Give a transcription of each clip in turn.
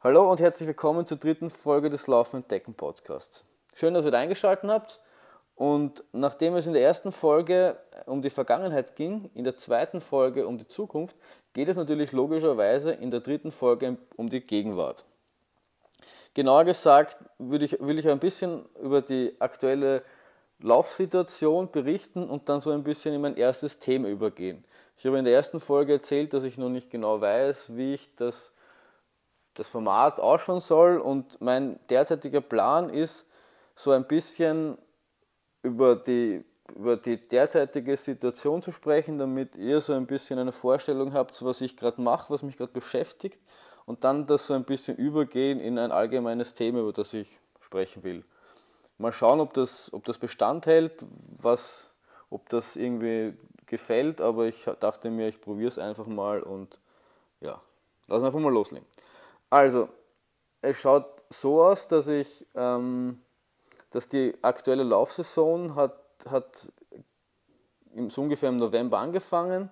Hallo und herzlich willkommen zur dritten Folge des Laufen Entdecken Podcasts. Schön, dass ihr da eingeschaltet habt. Und nachdem es in der ersten Folge um die Vergangenheit ging, in der zweiten Folge um die Zukunft, geht es natürlich logischerweise in der dritten Folge um die Gegenwart. Genauer gesagt würde ich, will ich ein bisschen über die aktuelle Laufsituation berichten und dann so ein bisschen in mein erstes Thema übergehen. Ich habe in der ersten Folge erzählt, dass ich noch nicht genau weiß, wie ich das das Format ausschauen soll. Und mein derzeitiger Plan ist, so ein bisschen über die, über die derzeitige Situation zu sprechen, damit ihr so ein bisschen eine Vorstellung habt, was ich gerade mache, was mich gerade beschäftigt. Und dann das so ein bisschen übergehen in ein allgemeines Thema, über das ich sprechen will. Mal schauen, ob das, ob das Bestand hält, was, ob das irgendwie gefällt, aber ich dachte mir, ich probiere es einfach mal und ja, lass einfach mal loslegen. Also, es schaut so aus, dass ich, ähm, dass die aktuelle Laufsaison hat, hat so ungefähr im November angefangen.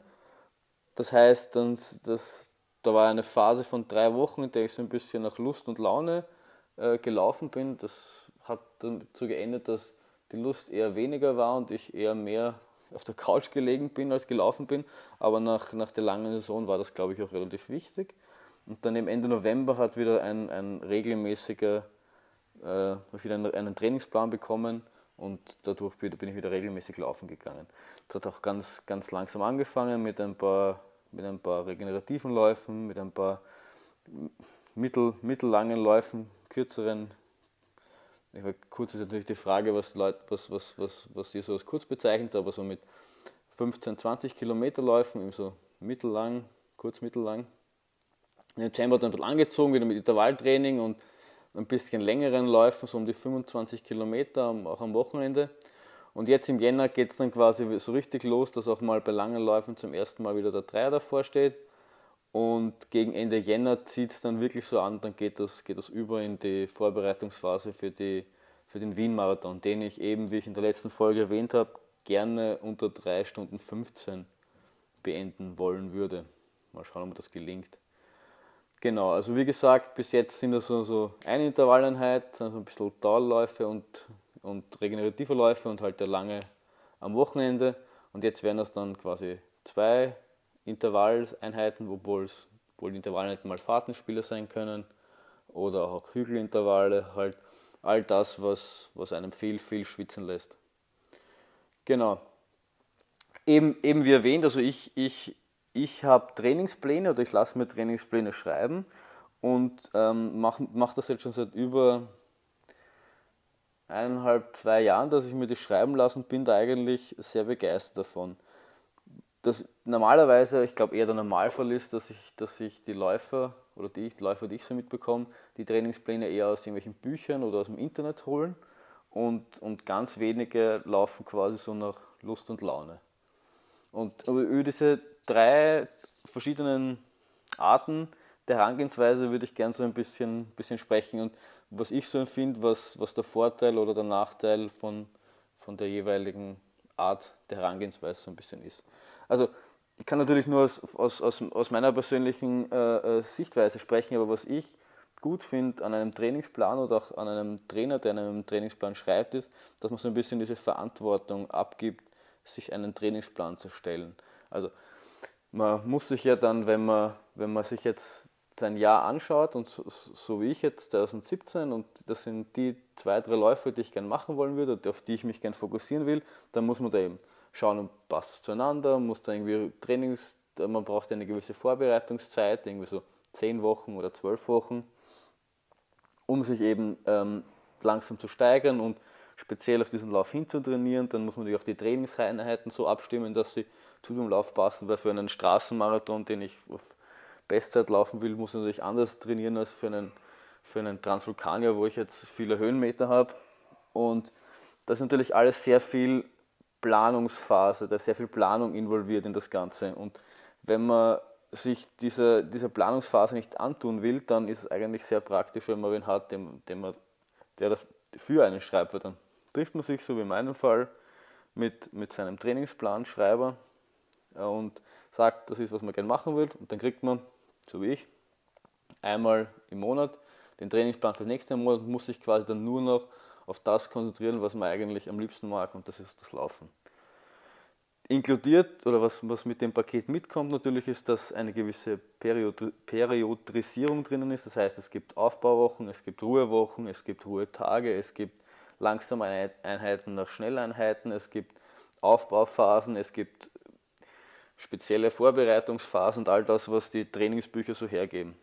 Das heißt, dann, das, da war eine Phase von drei Wochen, in der ich so ein bisschen nach Lust und Laune äh, gelaufen bin. Das hat dazu geendet, dass die Lust eher weniger war und ich eher mehr auf der Couch gelegen bin als gelaufen bin. Aber nach, nach der langen Saison war das, glaube ich, auch relativ wichtig. Und dann im Ende November hat wieder ein, ein regelmäßiger, äh, wieder einen, einen Trainingsplan bekommen und dadurch bin ich wieder regelmäßig laufen gegangen. Das hat auch ganz, ganz langsam angefangen mit ein paar, mit ein paar regenerativen Läufen, mit ein paar mittel, mittellangen Läufen, kürzeren. Kurz ist natürlich die Frage, was, Leute, was, was, was, was ihr so als kurz bezeichnet, aber so mit 15, 20 Kilometer Läufen, so mittellang, kurz mittellang, im Dezember dann ein bisschen angezogen, wieder mit Intervalltraining und ein bisschen längeren Läufen, so um die 25 Kilometer, auch am Wochenende. Und jetzt im Jänner geht es dann quasi so richtig los, dass auch mal bei langen Läufen zum ersten Mal wieder der Dreier davor steht. Und gegen Ende Jänner zieht es dann wirklich so an, dann geht das, geht das über in die Vorbereitungsphase für, die, für den Wien-Marathon, den ich eben, wie ich in der letzten Folge erwähnt habe, gerne unter 3 Stunden 15 beenden wollen würde. Mal schauen, ob das gelingt. Genau, also wie gesagt, bis jetzt sind das so, so eine Intervalleinheit, also ein bisschen Dauerläufe und, und regenerative Läufe und halt der lange am Wochenende. Und jetzt werden das dann quasi zwei Intervalleinheiten, obwohl es wohl Intervalleinheiten mal Fahrtenspiele sein können oder auch Hügelintervalle, halt all das, was, was einem viel, viel schwitzen lässt. Genau. Eben, eben wie erwähnt, also ich, ich ich habe Trainingspläne oder ich lasse mir Trainingspläne schreiben und ähm, mache mach das jetzt schon seit über eineinhalb, zwei Jahren, dass ich mir das schreiben lasse und bin da eigentlich sehr begeistert davon. Das normalerweise, ich glaube eher der Normalfall ist, dass ich, dass ich die Läufer oder die, die Läufer, die ich so mitbekomme, die Trainingspläne eher aus irgendwelchen Büchern oder aus dem Internet holen und, und ganz wenige laufen quasi so nach Lust und Laune. Und über diese drei verschiedenen Arten der Herangehensweise würde ich gerne so ein bisschen, bisschen sprechen und was ich so empfinde, was, was der Vorteil oder der Nachteil von, von der jeweiligen Art der Herangehensweise so ein bisschen ist. Also ich kann natürlich nur aus, aus, aus, meiner persönlichen äh, äh Sichtweise sprechen, aber was ich gut finde an einem Trainingsplan oder auch an einem Trainer, der einen Trainingsplan schreibt, ist, dass man so ein bisschen diese Verantwortung abgibt, sich einen Trainingsplan zu stellen. Also man muss sich ja dann, wenn man, wenn man sich jetzt sein Jahr anschaut und so, so, wie ich jetzt 2017 und das sind die zwei, drei Läufe, die ich gerne machen wollen würde, auf die ich mich gerne fokussieren will, dann muss man da eben schauen, passt zueinander, muss da irgendwie Trainings, man braucht eine gewisse Vorbereitungszeit, irgendwie so zehn Wochen oder zwölf Wochen, um sich eben ähm, langsam zu steigern und speziell auf diesen Lauf hinzutrainieren. Dann muss man natürlich auch die Trainingseinheiten so abstimmen, dass sie zu dem Lauf passen, weil für einen Straßenmarathon, den ich auf Bestzeit laufen will, muss ich natürlich anders trainieren als für einen, für einen Transvulkanier, wo ich jetzt viele Höhenmeter habe. Und das ist natürlich alles sehr viel Planungsphase, da ist sehr viel Planung involviert in das Ganze. Und wenn man sich diese, dieser Planungsphase nicht antun will, dann ist es eigentlich sehr praktisch, wenn man wen hat, dem, dem man, der das für einen schreibt, weil dann trifft man sich, so wie in meinem Fall, mit, mit seinem Trainingsplanschreiber und sagt, das ist, was man gerne machen will. Und dann kriegt man, so wie ich, einmal im Monat den Trainingsplan für den nächsten Monat und muss sich quasi dann nur noch auf das konzentrieren, was man eigentlich am liebsten mag und das ist das Laufen. Inkludiert oder was, was mit dem Paket mitkommt natürlich ist, dass eine gewisse Period Periodisierung drinnen ist. Das heißt, es gibt Aufbauwochen, es gibt Ruhewochen, es gibt Ruhetage, es gibt langsame Einheiten nach Schnelleinheiten, es gibt Aufbauphasen, es gibt spezielle Vorbereitungsphasen und all das, was die Trainingsbücher so hergeben.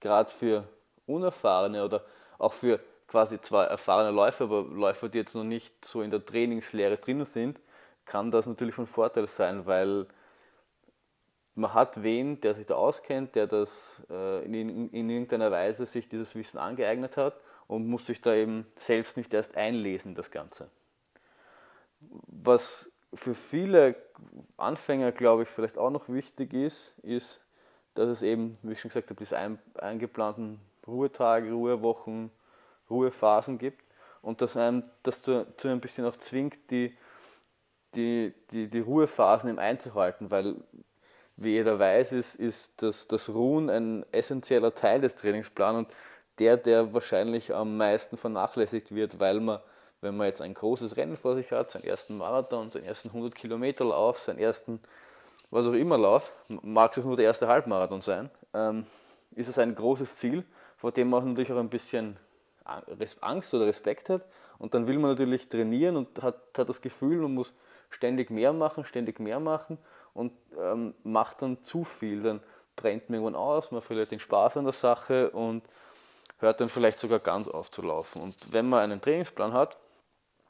Gerade für Unerfahrene oder auch für quasi zwar erfahrene Läufer, aber Läufer, die jetzt noch nicht so in der Trainingslehre drin sind, kann das natürlich von Vorteil sein, weil man hat wen, der sich da auskennt, der das äh, in, irgendeiner Weise sich dieses Wissen angeeignet hat und muss sich da eben selbst nicht erst einlesen, das Ganze. Was für viele Anfänger, glaube ich, vielleicht auch noch wichtig ist, ist, dass es eben, wie ich schon gesagt habe, diese ein, eingeplanten Ruhetage, Ruhewochen, Ruhephasen gibt und dass einem das zu ein bisschen auch zwingt, die, die, die, die Ruhephasen eben einzuhalten, weil wie jeder weiß, ist, ist das, das Ruhen ein essentieller Teil des Trainingsplans und der, der wahrscheinlich am meisten vernachlässigt wird, weil man, wenn man jetzt ein großes Rennen vor sich hat, seinen ersten Marathon, seinen ersten 100 Kilometer Lauf, seinen ersten, was auch immer Lauf, mag es nur der erste Halbmarathon sein, ähm, ist es ein großes Ziel, vor dem man natürlich auch ein bisschen Angst oder Respekt hat. Und dann will man natürlich trainieren und hat, hat das Gefühl, man muss ständig mehr machen, ständig mehr machen und ähm, macht dann zu viel. Dann brennt man irgendwann aus, man verliert den Spaß an der Sache und hört dann vielleicht sogar ganz auf zu laufen. Und wenn man einen Trainingsplan hat,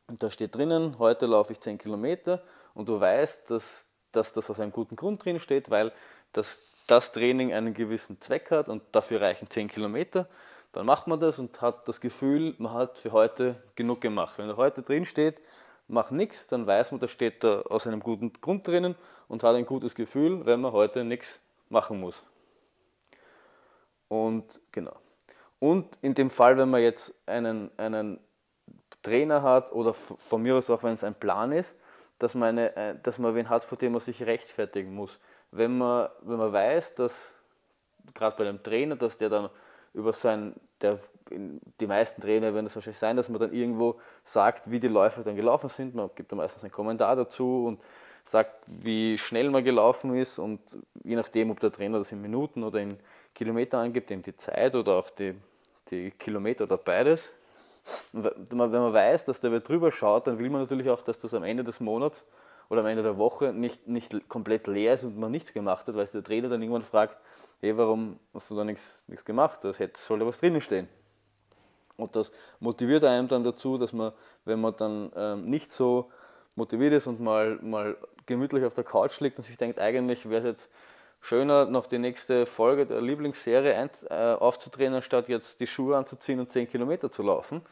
und da steht drinnen, heute laufe ich 10 Kilometer und du weißt, dass, dass das aus einem guten Grund drin steht, weil das, das Training einen gewissen Zweck hat und dafür reichen 10 Kilometer, dann macht man das und hat das Gefühl, man hat für heute genug gemacht. Wenn da heute drin steht, mach nichts, dann weiß man, da steht da aus einem guten Grund drinnen und hat ein gutes Gefühl, wenn man heute nichts machen muss. Und genau. Und in dem Fall, wenn man jetzt einen, einen Trainer hat oder von mir aus auch, wenn es ein Plan ist, dass man, eine, äh, dass man wen hat, vor dem man sich rechtfertigen muss. Wenn man, wenn man weiß, dass gerade bei einem Trainer, dass der dann über sein, der, die meisten Trainer werden es wahrscheinlich sein, dass man dann irgendwo sagt, wie die Läufer dann gelaufen sind. Man gibt dann meistens einen Kommentar dazu und sagt, wie schnell man gelaufen ist und je nachdem, ob der Trainer das in Minuten oder in Kilometer angibt, eben die Zeit oder auch die, die Kilometer oder beides. Wenn man weiß, dass der wer drüber schaut, dann will man natürlich auch, dass das am Ende des Monats oder am Ende der Woche nicht, nicht komplett leer ist und man nichts gemacht hat, weil der Trainer dann irgendwann fragt, hey, warum hast du da nichts, nichts gemacht? Da hätte, soll ja was drinnen stehen. Und das motiviert einem dann dazu, dass man, wenn man dann ähm, nicht so motiviert ist und mal, mal gemütlich auf der Couch liegt und sich denkt, eigentlich wäre es jetzt schöner, noch die nächste Folge der Lieblingsserie ein, äh, aufzudrehen, anstatt jetzt die Schuhe anzuziehen und 10 Kilometer zu laufen,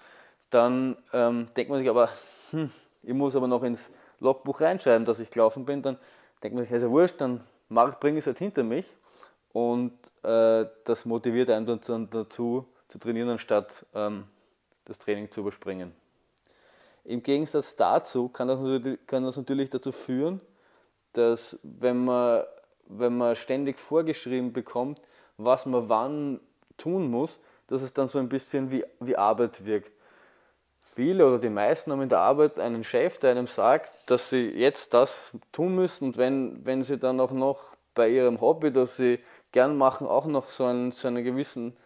dann ähm, denkt man sich aber, hm, ich muss aber noch ins Logbuch reinschreiben, dass ich gelaufen bin, dann denkt man sich, ist ja wurscht, dann bringe ich es halt hinter mich. Und äh, das motiviert einen dann dazu zu trainieren, anstatt ähm, das Training zu überspringen. Im Gegensatz dazu kann das, kann das natürlich dazu führen, dass wenn man, wenn man ständig vorgeschrieben bekommt, was man wann tun muss, dass es dann so ein bisschen wie, wie Arbeit wirkt. Viele oder die meisten haben in der Arbeit einen Chef, der einem sagt, dass sie jetzt das tun müssen und wenn, wenn sie dann auch noch bei ihrem Hobby, das sie gern machen, auch noch so einen, so einen gewissen,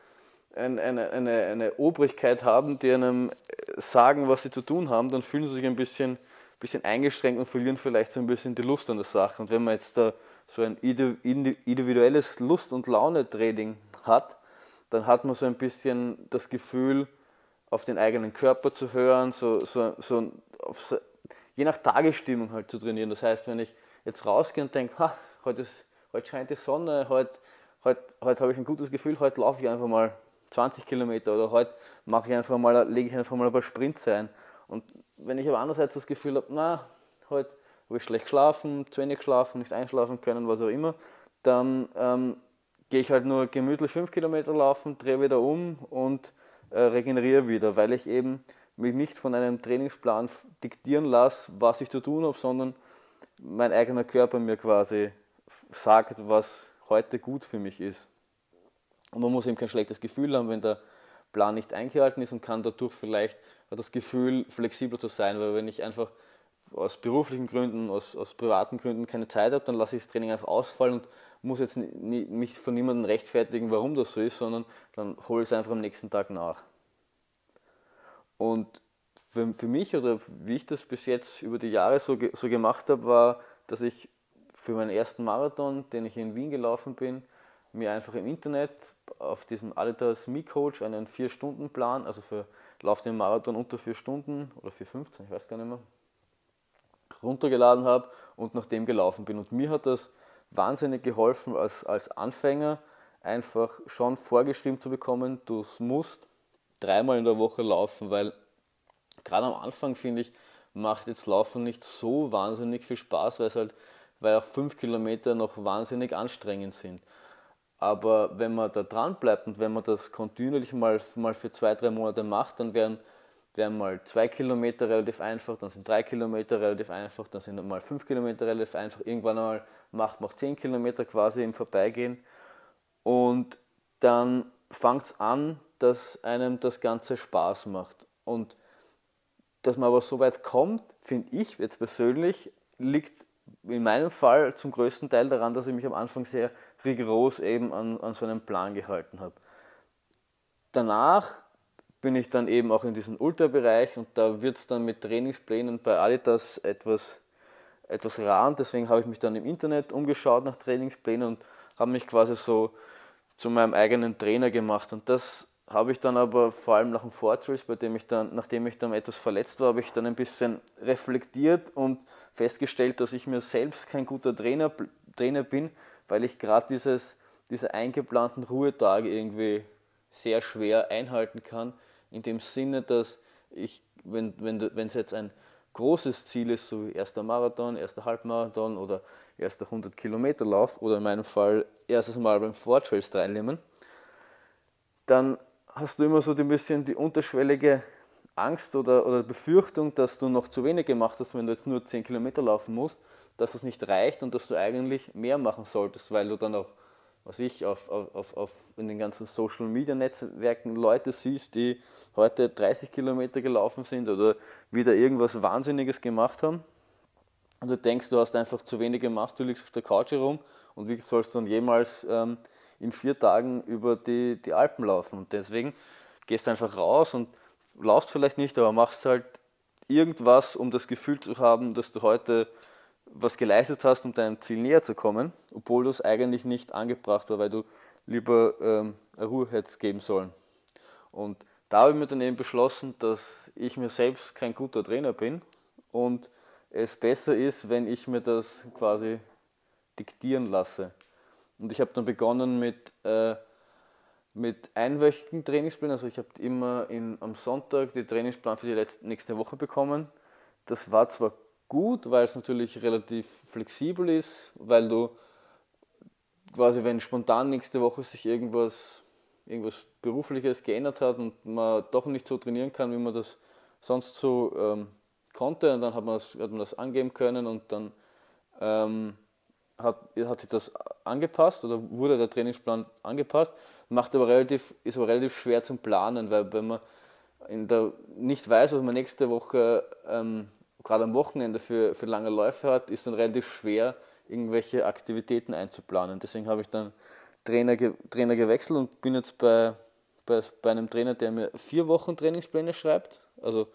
eine, eine, eine Obrigkeit haben, die einem sagen, was sie zu tun haben, dann fühlen sie sich ein bisschen, bisschen eingeschränkt und verlieren vielleicht so ein bisschen die Lust an der Sache. Und wenn man jetzt da so ein individuelles Lust- und Laune-Training hat, dann hat man so ein bisschen das Gefühl, auf den eigenen Körper zu hören, so, so, so, auf, je nach Tagesstimmung halt zu trainieren. Das heißt, wenn ich jetzt rausgehe und denke, ha, heute ist heute scheint die Sonne, heute, heute, heute habe ich ein gutes Gefühl, heute laufe ich einfach mal 20 Kilometer oder heute mache ich einfach mal, lege ich einfach mal ein paar Sprints ein. Und wenn ich aber andererseits das Gefühl habe, na, heute habe ich schlecht geschlafen, zu wenig geschlafen, nicht einschlafen können, was auch immer, dann ähm, gehe ich halt nur gemütlich 5 Kilometer laufen, drehe wieder um und äh, regeneriere wieder, weil ich eben mich nicht von einem Trainingsplan diktieren lasse, was ich zu tun habe, sondern mein eigener Körper mir quasi sagt, was heute gut für mich ist. Und man muss eben kein schlechtes Gefühl haben, wenn der Plan nicht eingehalten ist und kann dadurch vielleicht das Gefühl, flexibler zu sein, weil wenn ich einfach aus beruflichen Gründen, aus, aus privaten Gründen keine Zeit habe, dann lasse ich das Training einfach ausfallen und muss jetzt mich von niemandem rechtfertigen, warum das so ist, sondern dann hole ich es einfach am nächsten Tag nach. Und für, für mich oder wie ich das bis jetzt über die Jahre so, so gemacht habe, war, dass ich für meinen ersten Marathon, den ich in Wien gelaufen bin, mir einfach im Internet auf diesem Adidas Me Coach einen 4-Stunden-Plan, also für Lauf den Marathon unter 4 Stunden oder 4,15, ich weiß gar nicht mehr, runtergeladen habe und nach dem gelaufen bin. Und mir hat das wahnsinnig geholfen, als, als Anfänger einfach schon vorgeschrieben zu bekommen, du musst dreimal in der Woche laufen, weil gerade am Anfang finde ich, macht jetzt Laufen nicht so wahnsinnig viel Spaß, weil es halt, weil auch fünf Kilometer noch wahnsinnig anstrengend sind. Aber wenn man da dran bleibt und wenn man das kontinuierlich mal, mal für zwei, drei Monate macht, dann werden, werden mal zwei Kilometer relativ einfach, dann sind drei Kilometer relativ einfach, dann sind mal fünf Kilometer relativ einfach. Irgendwann mal macht man zehn Kilometer quasi im Vorbeigehen. Und dann fängt es an, dass einem das Ganze Spaß macht. Und dass man aber so weit kommt, finde ich jetzt persönlich, liegt in meinem Fall zum größten Teil daran, dass ich mich am Anfang sehr rigoros eben an, an so einen Plan gehalten habe. Danach bin ich dann eben auch in diesem Ultrabereich und da wird es dann mit Trainingsplänen bei Adidas etwas, etwas rar deswegen habe ich mich dann im Internet umgeschaut nach Trainingsplänen und habe mich quasi so zu meinem eigenen Trainer gemacht. Und das habe ich dann aber vor allem nach dem Fortrace, bei dem ich dann, nachdem ich dann etwas verletzt war, habe ich dann ein bisschen reflektiert und festgestellt, dass ich mir selbst kein guter Trainer, Trainer bin, weil ich gerade diese eingeplanten Ruhetage irgendwie sehr schwer einhalten kann, in dem Sinne, dass ich, wenn es wenn, jetzt ein großes Ziel ist, so wie erster Marathon, erster Halbmarathon oder erster 100 Kilometer Lauf oder in meinem Fall erstes Mal beim Fortrace teilnehmen, dann hast du immer so ein bisschen die unterschwellige Angst oder, oder Befürchtung, dass du noch zu wenig gemacht hast, wenn du jetzt nur 10 Kilometer laufen musst, dass es nicht reicht und dass du eigentlich mehr machen solltest, weil du dann auch, was ich, auf, auf, auf in den ganzen Social Media Netzwerken Leute siehst, die heute 30 Kilometer gelaufen sind oder wieder irgendwas Wahnsinniges gemacht haben. Und du denkst, du hast einfach zu wenig gemacht, du liegst auf der Couch herum und wie sollst du dann jemals ähm, in vier Tagen über die, die Alpen laufen. Und deswegen gehst du einfach raus und laufst vielleicht nicht, aber machst halt irgendwas, um das Gefühl zu haben, dass du heute was geleistet hast, um deinem Ziel näher zu kommen, obwohl das eigentlich nicht angebracht war, weil du lieber ähm, eine Ruhe hättest geben sollen. Und da habe ich mir dann eben beschlossen, dass ich mir selbst kein guter Trainer bin und es besser ist, wenn ich mir das quasi diktieren lasse. Und ich habe dann begonnen mit, äh, mit einwöchigen Trainingsplänen. Also ich habe immer in, am Sonntag den Trainingsplan für die letzte, nächste Woche bekommen. Das war zwar gut, weil es natürlich relativ flexibel ist, weil du quasi, wenn spontan nächste Woche sich irgendwas, irgendwas Berufliches geändert hat und man doch nicht so trainieren kann, wie man das sonst so ähm, konnte, und dann hat man, das, hat man das angeben können und dann ähm, hat, hat sich das angepasst oder wurde der Trainingsplan angepasst, macht aber relativ, ist aber relativ schwer zum Planen, weil wenn man in der, nicht weiß, was man nächste Woche ähm, gerade am Wochenende für, für lange Läufe hat, ist dann relativ schwer, irgendwelche Aktivitäten einzuplanen. Deswegen habe ich dann Trainer, Trainer gewechselt und bin jetzt bei, bei, bei einem Trainer, der mir vier Wochen Trainingspläne schreibt, also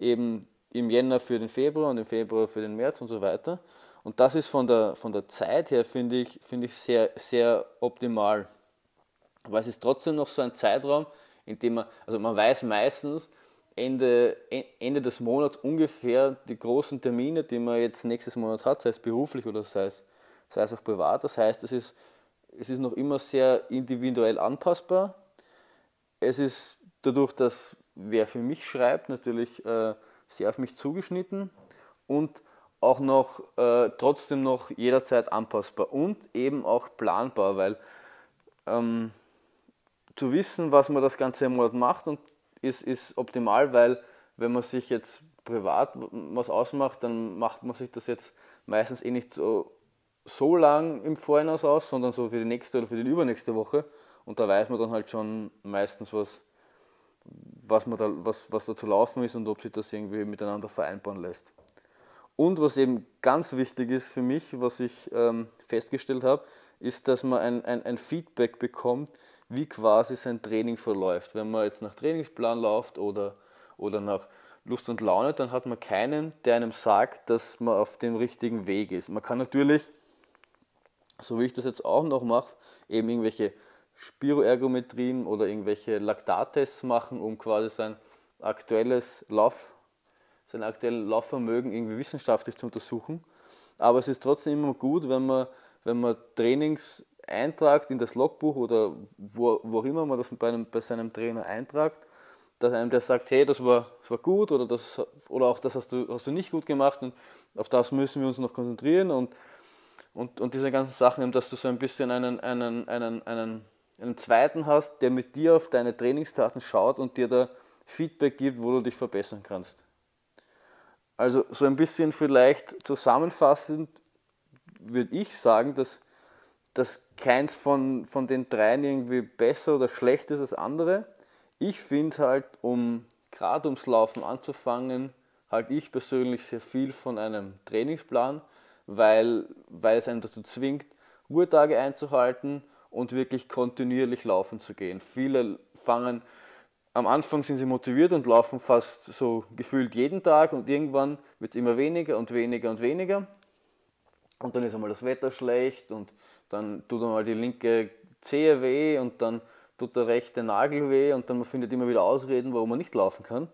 eben im Jänner für den Februar und im Februar für den März und so weiter. Und das ist von der, von der Zeit her, finde ich, find ich sehr, sehr optimal. Aber es ist trotzdem noch so ein Zeitraum, in dem man, also man weiß meistens Ende, Ende des Monats ungefähr die großen Termine, die man jetzt nächstes Monat hat, sei es beruflich oder sei es, sei es auch privat. Das heißt, es ist, es ist noch immer sehr individuell anpassbar. Es ist dadurch, dass wer für mich schreibt, natürlich äh, sehr auf mich zugeschnitten und auch noch äh, trotzdem noch jederzeit anpassbar und eben auch planbar, weil ähm, zu wissen, was man das ganze Monat macht und ist, ist optimal, weil wenn man sich jetzt privat was ausmacht, dann macht man sich das jetzt meistens eh nicht so, so lang im Vorhinein aus, sondern so für die nächste oder für die übernächste Woche. und da weiß man dann halt schon meistens, was, was, man da, was, was da zu laufen ist und ob sich das irgendwie miteinander vereinbaren lässt. Und was eben ganz wichtig ist für mich, was ich ähm, festgestellt habe, ist, dass man ein, ein, ein Feedback bekommt, wie quasi sein Training verläuft. Wenn man jetzt nach Trainingsplan läuft oder, oder nach Lust und Laune, dann hat man keinen, der einem sagt, dass man auf dem richtigen Weg ist. Man kann natürlich, so wie ich das jetzt auch noch mache, eben irgendwelche Spiroergometrien oder irgendwelche Laktattests machen, um quasi sein aktuelles Lauf, sein aktuelles Laufvermögen irgendwie wissenschaftlich zu untersuchen. Aber es ist trotzdem immer gut, wenn man, wenn man Trainings eintragt in das Logbuch oder wo, wo immer man das bei, einem, bei seinem Trainer eintragt, dass einem der sagt, hey, das war, das war gut oder, das, oder auch das hast du, hast du nicht gut gemacht und auf das müssen wir uns noch konzentrieren und, und, und diese ganzen Sachen, dass du so ein bisschen einen, einen, einen, einen einen zweiten hast, der mit dir auf deine Trainingsdaten schaut und dir da Feedback gibt, wo du dich verbessern kannst. Also so ein bisschen vielleicht zusammenfassend würde ich sagen, dass, dass keins von, von den dreien irgendwie besser oder schlechter ist als andere. Ich finde halt, um gerade ums Laufen anzufangen, halte ich persönlich sehr viel von einem Trainingsplan, weil, weil es einen dazu zwingt, Ruhetage einzuhalten und wirklich kontinuierlich laufen zu gehen. Viele fangen, am Anfang sind sie motiviert und laufen fast so gefühlt jeden Tag und irgendwann wird es immer weniger und weniger und weniger. Und dann ist einmal das Wetter schlecht und dann tut einmal die linke Zehe weh und dann tut der rechte Nagel weh und dann man findet immer wieder Ausreden, warum man nicht laufen kann.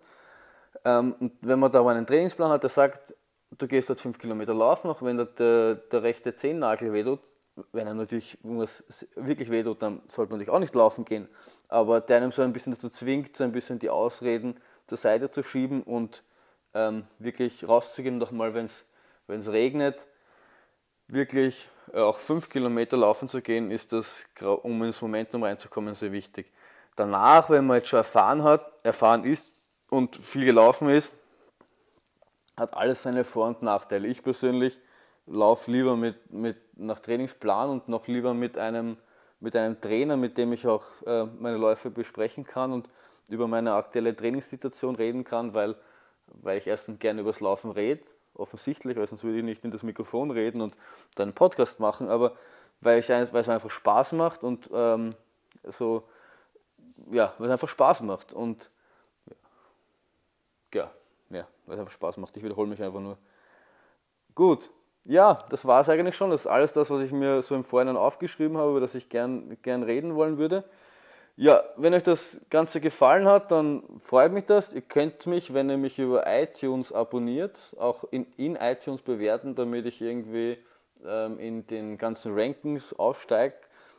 Ähm, und wenn man da aber einen Trainingsplan hat, der sagt, du gehst dort 5 Kilometer laufen, auch wenn der, der rechte Zehennagel weh tut, wenn er natürlich wirklich wehtut, dann sollte man natürlich auch nicht laufen gehen. Aber der einem so ein bisschen dazu zwingt, so ein bisschen die Ausreden zur Seite zu schieben und ähm, wirklich rauszugehen, doch mal, wenn es regnet, wirklich auch fünf Kilometer laufen zu gehen, ist das, um ins Momentum reinzukommen, sehr wichtig. Danach, wenn man jetzt schon erfahren hat, erfahren ist und viel gelaufen ist, hat alles seine Vor- und Nachteile. Ich persönlich laufe lieber mit, mit nach Trainingsplan und noch lieber mit einem, mit einem Trainer, mit dem ich auch äh, meine Läufe besprechen kann und über meine aktuelle Trainingssituation reden kann, weil, weil ich erstens gerne über das Laufen rede, offensichtlich, weil sonst würde ich nicht in das Mikrofon reden und dann einen Podcast machen, aber weil, ich, weil es einfach Spaß macht und ähm, so, ja, weil es einfach Spaß macht und ja, ja, weil es einfach Spaß macht. Ich wiederhole mich einfach nur. Gut, ja, das war es eigentlich schon. Das ist alles das, was ich mir so im Vorhinein aufgeschrieben habe, über das ich gern, gern reden wollen würde. Ja, wenn euch das Ganze gefallen hat, dann freut mich das. Ihr könnt mich, wenn ihr mich über iTunes abonniert, auch in, in iTunes bewerten, damit ich irgendwie ähm, in den ganzen Rankings aufsteige.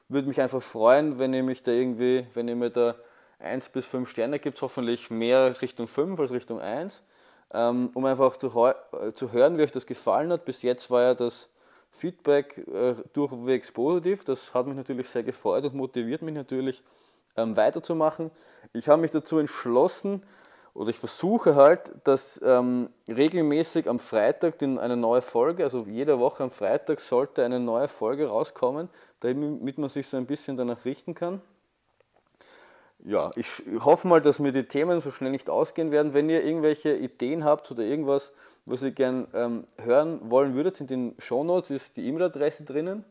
Würde mich einfach freuen, wenn ihr mich da irgendwie, wenn ihr mir da 1 bis 5 Sterne gibt, hoffentlich mehr Richtung 5 als Richtung 1 ähm, um einfach zu, äh, zu hören, wie euch das gefallen hat. Bis jetzt war ja das Feedback äh, durchwegs positiv. Das hat mich natürlich sehr gefreut und motiviert mich natürlich ähm, weiterzumachen. Ich habe mich dazu entschlossen, oder ich versuche halt, dass ähm, regelmäßig am Freitag eine neue Folge, also jede Woche am Freitag sollte eine neue Folge rauskommen, damit man sich so ein bisschen danach richten kann ja, ich hoffe mal, dass mir die Themen so schnell nicht ausgehen werden. Wenn ihr irgendwelche Ideen habt oder irgendwas, was ihr gern ähm, hören wollen würdet, in den Shownotes ist die E-Mail-Adresse drinnen.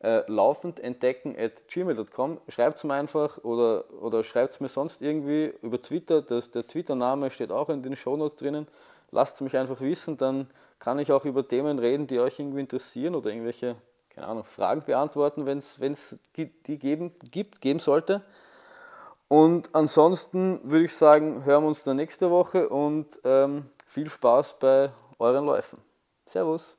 Äh, laufend entdecken at gmail.com. Schreibt es mir einfach oder, oder schreibt es mir sonst irgendwie über Twitter. Das, der Twitter-Name steht auch in den Shownotes drinnen. Lasst es mich einfach wissen, dann kann ich auch über Themen reden, die euch irgendwie interessieren oder irgendwelche, keine Ahnung, Fragen beantworten, wenn es die, die geben, gibt, geben sollte. Und ansonsten würde ich sagen, hören wir uns dann nächste Woche und ähm, viel Spaß bei euren Läufen. Servus.